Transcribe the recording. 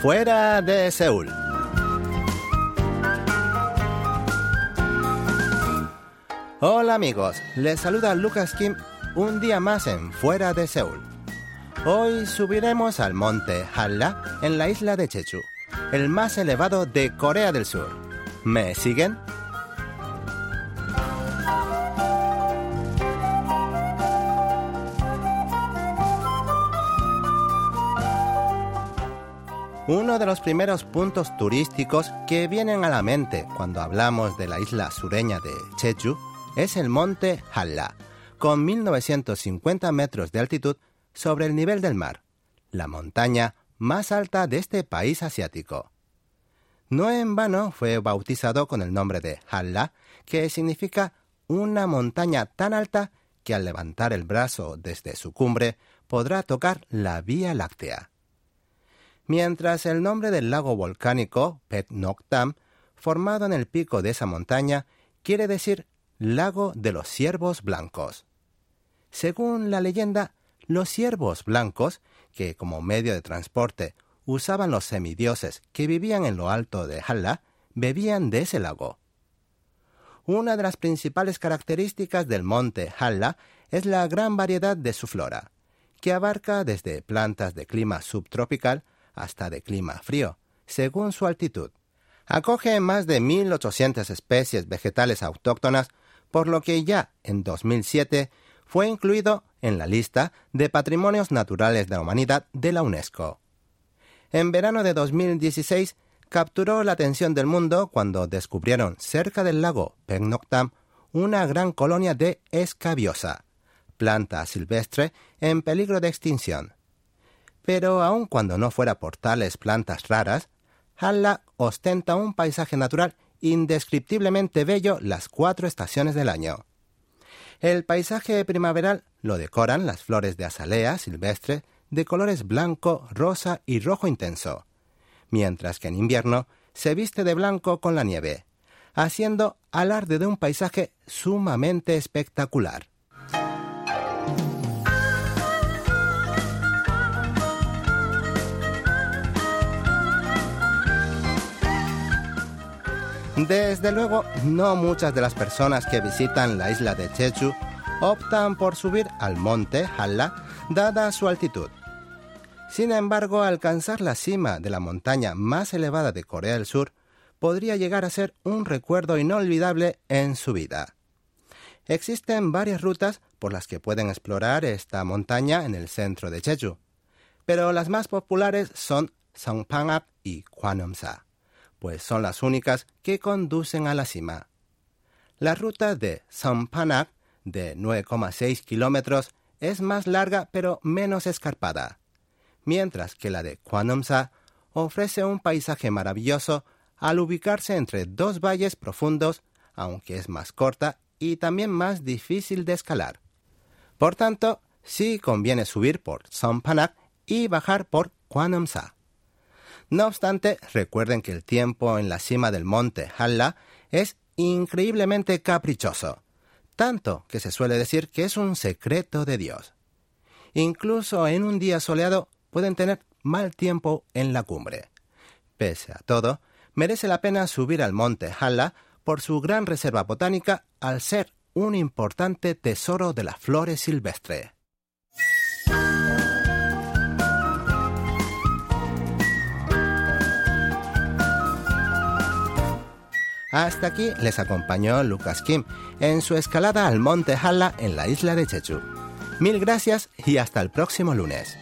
Fuera de Seúl. Hola amigos, les saluda Lucas Kim un día más en Fuera de Seúl. Hoy subiremos al monte Halla en la isla de Jeju, el más elevado de Corea del Sur. ¿Me siguen? Uno de los primeros puntos turísticos que vienen a la mente cuando hablamos de la isla sureña de Jeju es el monte Halla, con 1950 metros de altitud sobre el nivel del mar, la montaña más alta de este país asiático. No en vano fue bautizado con el nombre de Halla, que significa una montaña tan alta que al levantar el brazo desde su cumbre podrá tocar la Vía Láctea mientras el nombre del lago volcánico, Pet Noctam, formado en el pico de esa montaña, quiere decir lago de los ciervos blancos. Según la leyenda, los ciervos blancos, que como medio de transporte usaban los semidioses que vivían en lo alto de Halla, bebían de ese lago. Una de las principales características del monte Halla es la gran variedad de su flora, que abarca desde plantas de clima subtropical hasta de clima frío, según su altitud. Acoge más de 1.800 especies vegetales autóctonas, por lo que ya en 2007 fue incluido en la lista de Patrimonios Naturales de la Humanidad de la UNESCO. En verano de 2016 capturó la atención del mundo cuando descubrieron cerca del lago Pernoctam una gran colonia de escabiosa, planta silvestre en peligro de extinción. Pero aun cuando no fuera por tales plantas raras, Halla ostenta un paisaje natural indescriptiblemente bello las cuatro estaciones del año. El paisaje primaveral lo decoran las flores de azalea silvestre de colores blanco, rosa y rojo intenso, mientras que en invierno se viste de blanco con la nieve, haciendo alarde de un paisaje sumamente espectacular. Desde luego, no muchas de las personas que visitan la isla de Jeju optan por subir al monte Halla, dada su altitud. Sin embargo, alcanzar la cima de la montaña más elevada de Corea del Sur podría llegar a ser un recuerdo inolvidable en su vida. Existen varias rutas por las que pueden explorar esta montaña en el centro de Jeju, pero las más populares son Songpangak y Kwanumsa pues son las únicas que conducen a la cima. La ruta de Sampanak, de 9,6 kilómetros, es más larga pero menos escarpada, mientras que la de Kwanumsa ofrece un paisaje maravilloso al ubicarse entre dos valles profundos, aunque es más corta y también más difícil de escalar. Por tanto, sí conviene subir por Sampanak y bajar por Kwanumsa. No obstante, recuerden que el tiempo en la cima del monte Halla es increíblemente caprichoso, tanto que se suele decir que es un secreto de Dios. Incluso en un día soleado pueden tener mal tiempo en la cumbre. Pese a todo, merece la pena subir al monte Halla por su gran reserva botánica al ser un importante tesoro de las flores silvestres. Hasta aquí les acompañó Lucas Kim en su escalada al monte Halla en la isla de Jeju. Mil gracias y hasta el próximo lunes.